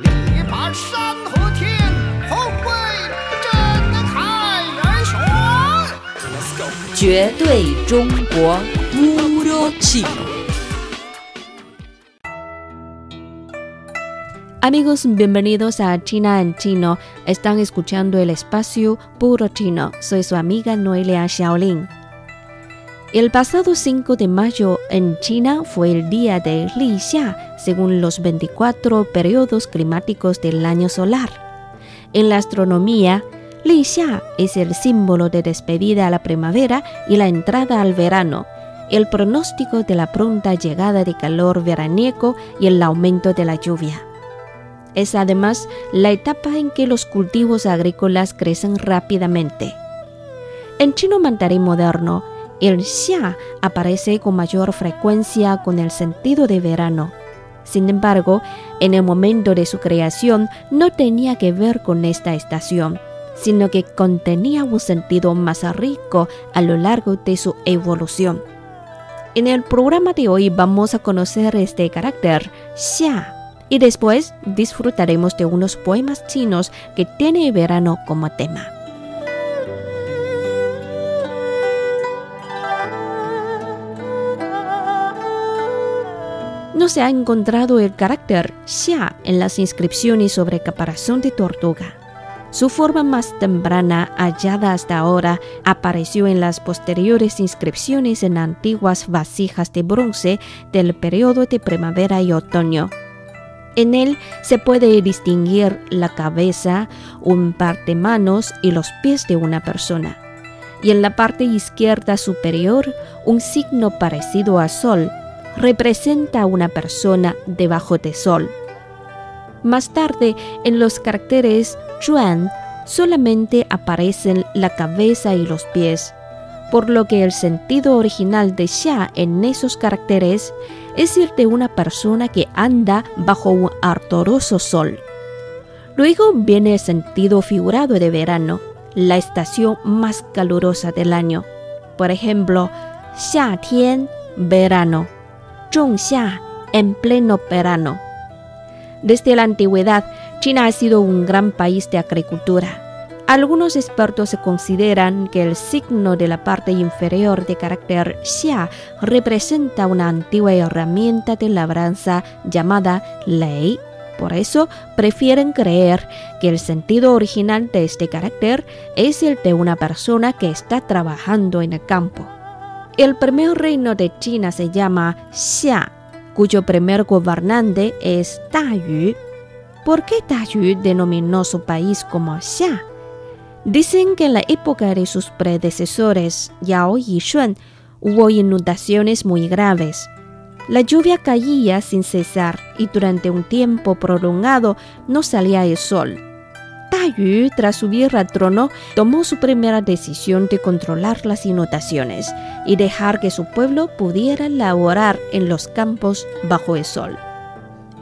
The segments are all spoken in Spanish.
力拔山河天，宏伟震撼人群。Let's go！绝对中国 Puro Chino. Amigos, bienvenidos a China en Chino. Están escuchando el espacio Puro Chino. Soy su amiga Noelia Xiaolin. El pasado 5 de mayo en China fue el día de Li Xia, según los 24 periodos climáticos del año solar. En la astronomía, Li Xia es el símbolo de despedida a la primavera y la entrada al verano, el pronóstico de la pronta llegada de calor veraniego y el aumento de la lluvia. Es además la etapa en que los cultivos agrícolas crecen rápidamente. En chino mandarín moderno, el xia aparece con mayor frecuencia con el sentido de verano. Sin embargo, en el momento de su creación no tenía que ver con esta estación, sino que contenía un sentido más rico a lo largo de su evolución. En el programa de hoy vamos a conocer este carácter, xia, y después disfrutaremos de unos poemas chinos que tiene verano como tema. No se ha encontrado el carácter xia en las inscripciones sobre caparazón de tortuga. Su forma más temprana, hallada hasta ahora, apareció en las posteriores inscripciones en antiguas vasijas de bronce del periodo de primavera y otoño. En él se puede distinguir la cabeza, un par de manos y los pies de una persona. Y en la parte izquierda superior, un signo parecido a sol, representa a una persona debajo de sol. Más tarde, en los caracteres Zhuan solamente aparecen la cabeza y los pies, por lo que el sentido original de Xia en esos caracteres es ir de una persona que anda bajo un ardoroso sol. Luego viene el sentido figurado de verano, la estación más calurosa del año. Por ejemplo, Xia verano. Zhongxia, en pleno verano. Desde la antigüedad, China ha sido un gran país de agricultura. Algunos expertos consideran que el signo de la parte inferior de carácter xia representa una antigua herramienta de labranza llamada lei. Por eso prefieren creer que el sentido original de este carácter es el de una persona que está trabajando en el campo. El primer reino de China se llama Xia, cuyo primer gobernante es Yu. ¿Por qué Yu denominó su país como Xia? Dicen que en la época de sus predecesores, Yao y Shun, hubo inundaciones muy graves. La lluvia caía sin cesar y durante un tiempo prolongado no salía el sol. Yu, tras subir al trono, tomó su primera decisión de controlar las inundaciones y dejar que su pueblo pudiera laborar en los campos bajo el sol.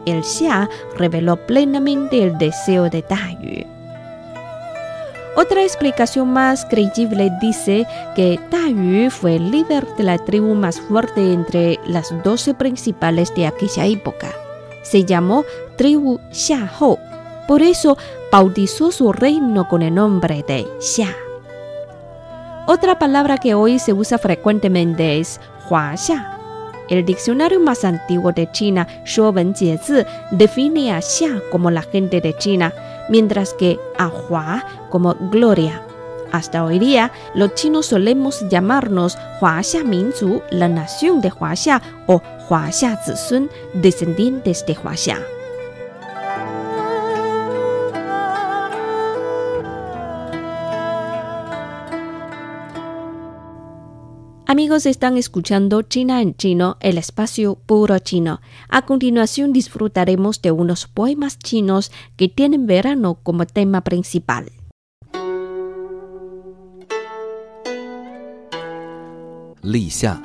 El Xia reveló plenamente el deseo de Yu. Otra explicación más creíble dice que Yu fue el líder de la tribu más fuerte entre las doce principales de aquella época. Se llamó tribu Xiahou. Por eso bautizó su reino con el nombre de Xia. Otra palabra que hoy se usa frecuentemente es Huaxia. El diccionario más antiguo de China, Shuowen Jiezi, define a Xia como la gente de China, mientras que a Hua como gloria. Hasta hoy día, los chinos solemos llamarnos Huaxia Minzu, la nación de Huaxia, o Huaxia Zizun, descendientes de Huaxia. Amigos, están escuchando China en chino, el espacio puro chino. A continuación disfrutaremos de unos poemas chinos que tienen verano como tema principal. 立夏，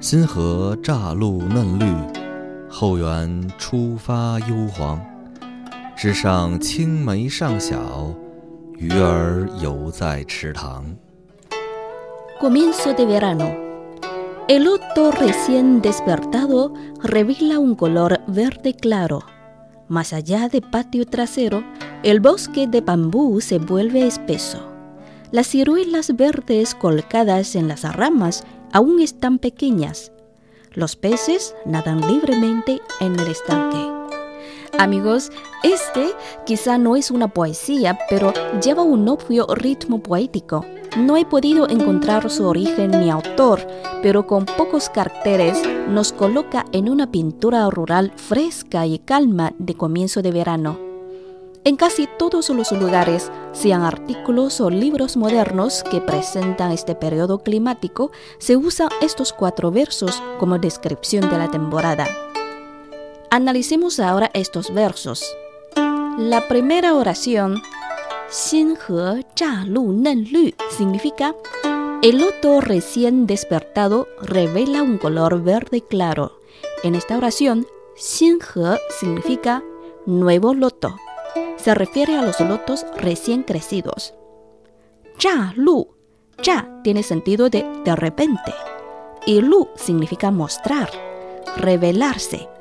新荷乍露嫩绿，后园初发幽黄。枝上青梅尚小，鱼儿犹在池塘。 Comienzo de verano. El loto recién despertado revela un color verde claro. Más allá del patio trasero, el bosque de bambú se vuelve espeso. Las ciruelas verdes colgadas en las ramas aún están pequeñas. Los peces nadan libremente en el estanque. Amigos, este quizá no es una poesía, pero lleva un obvio ritmo poético. No he podido encontrar su origen ni autor, pero con pocos caracteres nos coloca en una pintura rural fresca y calma de comienzo de verano. En casi todos los lugares, sean artículos o libros modernos que presentan este periodo climático, se usan estos cuatro versos como descripción de la temporada. Analicemos ahora estos versos. La primera oración, Xin He Lu Nen Lü, significa el loto recién despertado revela un color verde claro. En esta oración, Xin He significa nuevo loto. Se refiere a los lotos recién crecidos. Zha Lu, Zha tiene sentido de de repente. Y Lu significa mostrar, revelarse.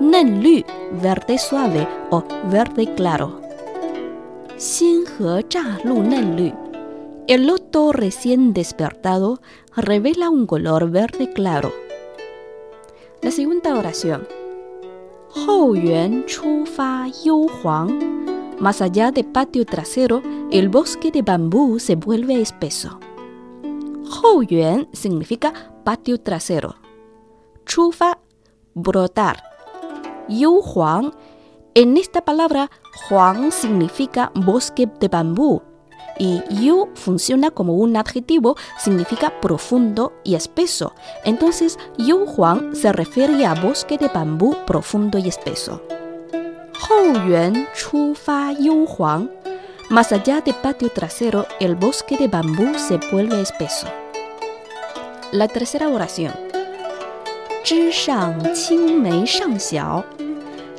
Nen Lü, verde suave o verde claro. Xin He Zha Lu Nen Lü. El loto recién despertado revela un color verde claro. La segunda oración. Hou Yuan Chu Fa Yu Huang. Más allá del patio trasero, el bosque de bambú se vuelve espeso. Hou Yuan significa patio trasero. Chu Fa, brotar. Yu Huang. En esta palabra, Huang significa bosque de bambú y Yu funciona como un adjetivo, significa profundo y espeso. Entonces, Yu Huang se refiere a bosque de bambú profundo y espeso. Hou Yuan Chu Fa Yu Huang. Más allá del patio trasero, el bosque de bambú se vuelve espeso. La tercera oración. Zhi Shang Qing Mei Shang Xiao.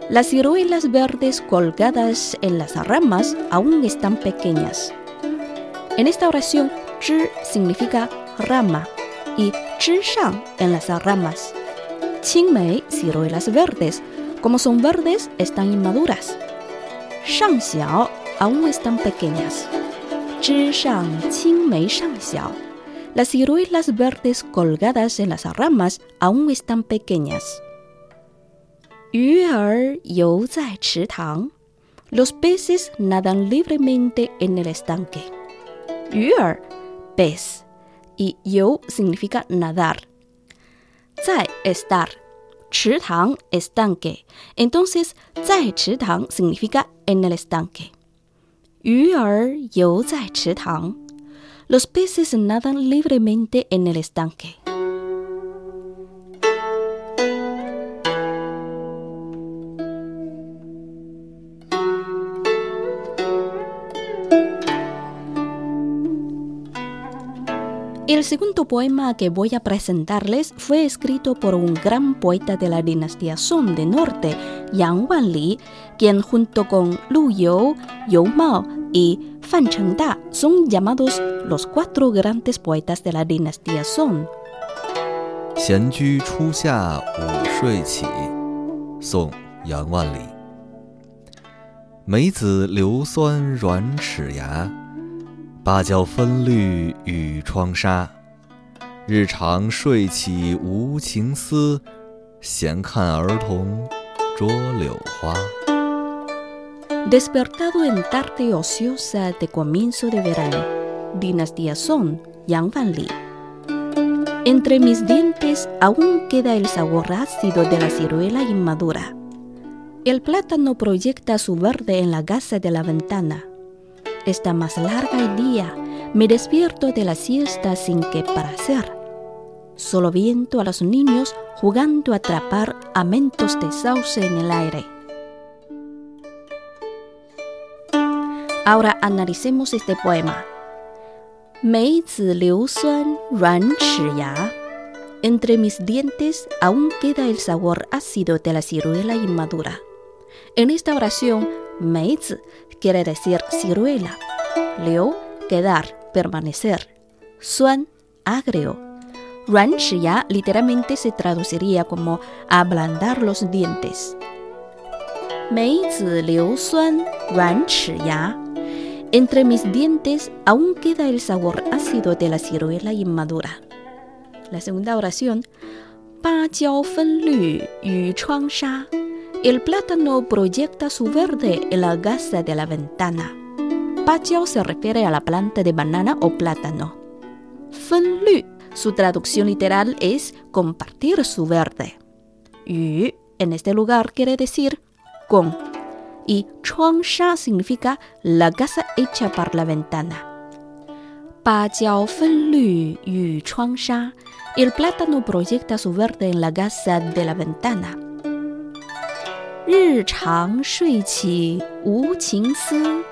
Las ciruelas verdes colgadas en las ramas aún están pequeñas. En esta oración, zhi significa rama y zhi shang en las ramas. Qingmei, ciruelas verdes. Como son verdes, están inmaduras. Shang xiao, aún están pequeñas. Zhi shang qingmei shang. Las ciruelas verdes colgadas en las ramas aún están pequeñas. Los peces nadan libremente en el estanque. Yuer, pez. Y you significa nadar. Zai, estar. Chitang, estanque. Entonces, zai chitang significa en el estanque. Yuer, you zai chitang. Los peces nadan libremente en el estanque. El segundo poema que voy a presentarles fue escrito por un gran poeta de la dinastía Song de Norte, Yang Wanli, quien junto con Lu You, You Mao y Fan Chengda son llamados los cuatro grandes poetas de la dinastía Song. 闲居初夏午睡起，宋·杨万里。梅子硫酸软齿牙， 芭蕉分绿与窗纱。日长睡起无情思，闲看儿童捉柳花。Despertado en tarde ociosa de comienzo de verano, dinastía Song, Yang Wanli. Entre mis dientes aún queda el sabor ácido de la ciruela inmadura. El plátano proyecta su verde en la gasa de la ventana. Está más larga el día, me despierto de la siesta sin que hacer. Solo viento a los niños jugando a atrapar amentos de sauce en el aire. Ahora analicemos este poema. Mei zi liu suan ran ya. Entre mis dientes aún queda el sabor ácido de la ciruela inmadura. En esta oración Meizi quiere decir ciruela. Liu, quedar, permanecer. Suan, agrio. Ran ya literalmente se traduciría como ablandar los dientes. Meizi Liu Suan Ran ya. Entre mis dientes aún queda el sabor ácido de la ciruela inmadura. La segunda oración. Ba jiao fen lü chuang sha. El plátano proyecta su verde en la gasa de la ventana. Bajiao se refiere a la planta de banana o plátano. Fenlü, su traducción literal es compartir su verde. Yu, en este lugar quiere decir con. Y chuangsha significa la gasa hecha por la ventana. Bajiao fenlü yu chuangsha. El plátano proyecta su verde en la gasa de la ventana. 日长睡起无情思.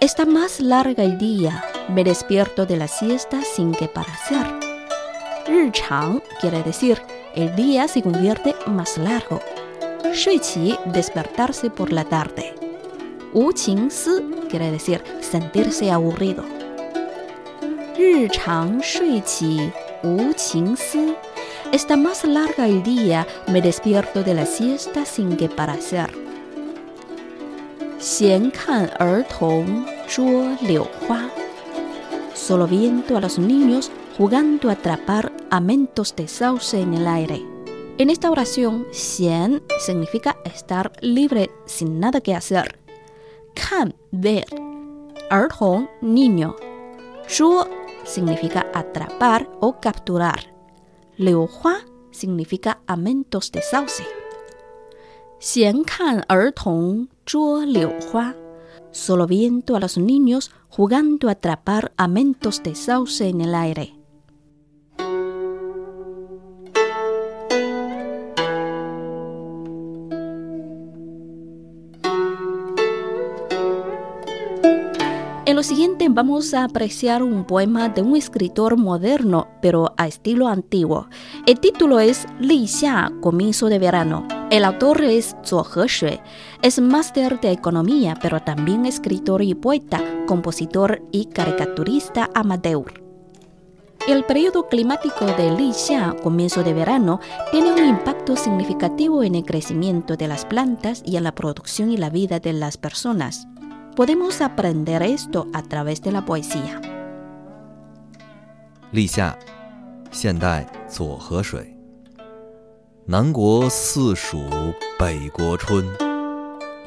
Está más larga el día, me despierto de la siesta sin que para hacer. 日长 quiere decir el día se convierte más largo. 睡起 despertarse por la tarde. 无情思 quiere decir sentirse aburrido. 日长睡起无情思 Está más larga el día, me despierto de la siesta sin que para hacer. 闲看儿童捉柳花. Solo viendo a los niños jugando a atrapar amentos de sauce en el aire. En esta oración, xian significa estar libre sin nada que hacer. Kan, ver. 儿童, niño. 捉 significa atrapar o capturar. Liu Hua significa amentos de sauce. Solo viendo a los niños jugando a atrapar amentos de sauce en el aire. Lo siguiente vamos a apreciar un poema de un escritor moderno, pero a estilo antiguo. El título es Li Xia, comienzo de verano. El autor es Zuo Shui. Es máster de economía, pero también escritor y poeta, compositor y caricaturista amateur. El periodo climático de Li Xia, comienzo de verano, tiene un impacto significativo en el crecimiento de las plantas y en la producción y la vida de las personas. Podemos aprender esto a través de la poesía. 立夏，现代左河水。南国四暑北国春，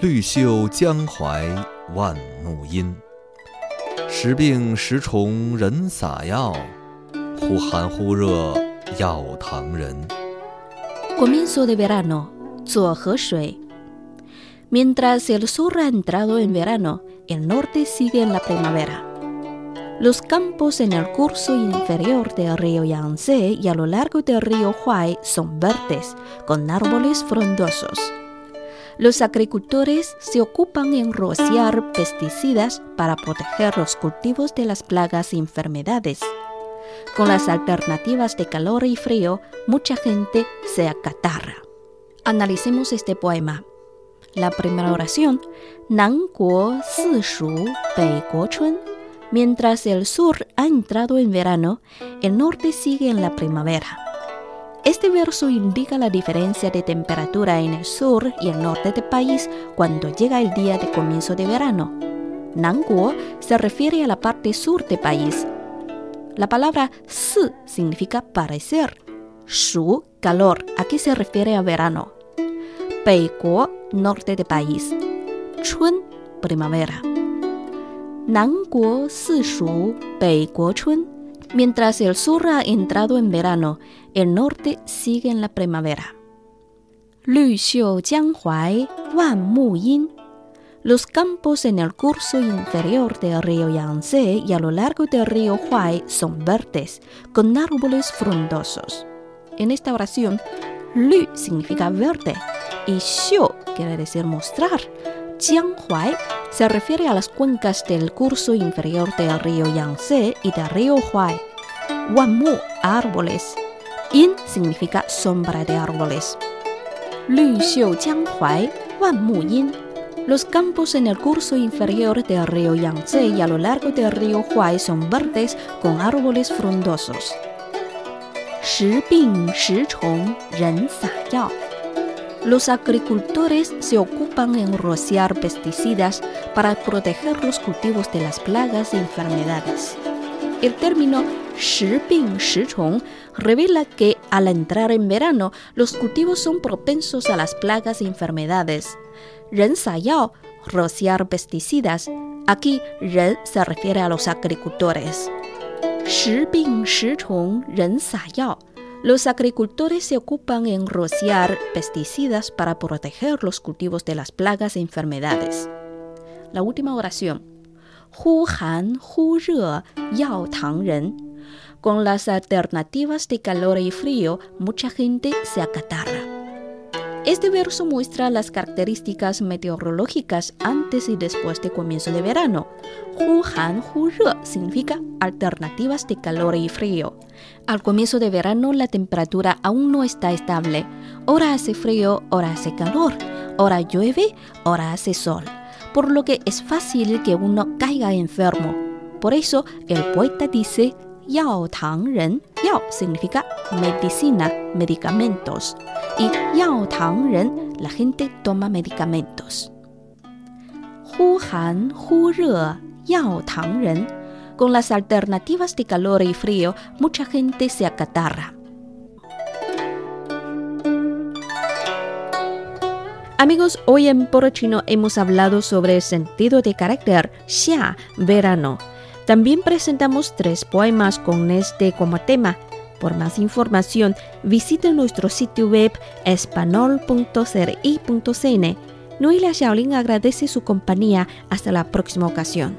绿袖江淮万木阴。时病时虫人撒药，忽寒忽热药堂人。Comienzo de verano，左河水。 Mientras el sur ha entrado en verano, el norte sigue en la primavera. Los campos en el curso inferior del río Yangtze y a lo largo del río Huai son verdes, con árboles frondosos. Los agricultores se ocupan en rociar pesticidas para proteger los cultivos de las plagas y enfermedades. Con las alternativas de calor y frío, mucha gente se acatarra. Analicemos este poema. La primera oración, Nan Guo Si Shu Bei Guo Chun. Mientras el sur ha entrado en verano, el norte sigue en la primavera. Este verso indica la diferencia de temperatura en el sur y el norte del país cuando llega el día de comienzo de verano. Nanguo se refiere a la parte sur del país. La palabra si significa parecer. Shu, calor, aquí se refiere a verano. Beiguo, norte del país. Chun. Mientras el sur ha entrado en verano, el norte sigue en la primavera. Los campos en el curso inferior del río Yangtze y a lo largo del río Huai son verdes, con árboles frondosos. En esta oración, Lü significa verde y Xiu quiere decir mostrar. Jianghuai se refiere a las cuencas del curso inferior del río Yangtze y del río Huai. Wanmu, árboles. Yin significa sombra de árboles. Lü Xiu Jianghuai, Wanmu Yin. Los campos en el curso inferior del río Yangtze y a lo largo del río Huai son verdes con árboles frondosos. 时病时虫人撒药 Los agricultores se ocupan en rociar pesticidas para proteger los cultivos de las plagas y enfermedades. El término Shibing Shichong revela que al entrar en verano los cultivos son propensos a las plagas y enfermedades. Ren Sayao, rociar pesticidas. Aquí Ren se refiere a los agricultores. Shibing Shichong Ren Sayao los agricultores se ocupan en rociar pesticidas para proteger los cultivos de las plagas e enfermedades. La última oración. Hu Han, Hu Re, Yao Tang Ren. Con las alternativas de calor y frío, mucha gente se acatarra. Este verso muestra las características meteorológicas antes y después de comienzo de verano. Hu Han Hu Re significa alternativas de calor y frío. Al comienzo de verano la temperatura aún no está estable. Ahora hace frío, ahora hace calor, ahora llueve, ahora hace sol. Por lo que es fácil que uno caiga enfermo. Por eso el poeta dice Yao Tang Ren. Yao significa medicina, medicamentos. Y Yao Tang Ren, la gente toma medicamentos. Hu Han, Hu Re, Yao Tang Ren. Con las alternativas de calor y frío, mucha gente se acatarra. Amigos, hoy en Porochino hemos hablado sobre el sentido de carácter xia, verano. También presentamos tres poemas con este como tema. Por más información, visite nuestro sitio web espanol.cri.cn. Noelia Shaolin agradece su compañía. Hasta la próxima ocasión.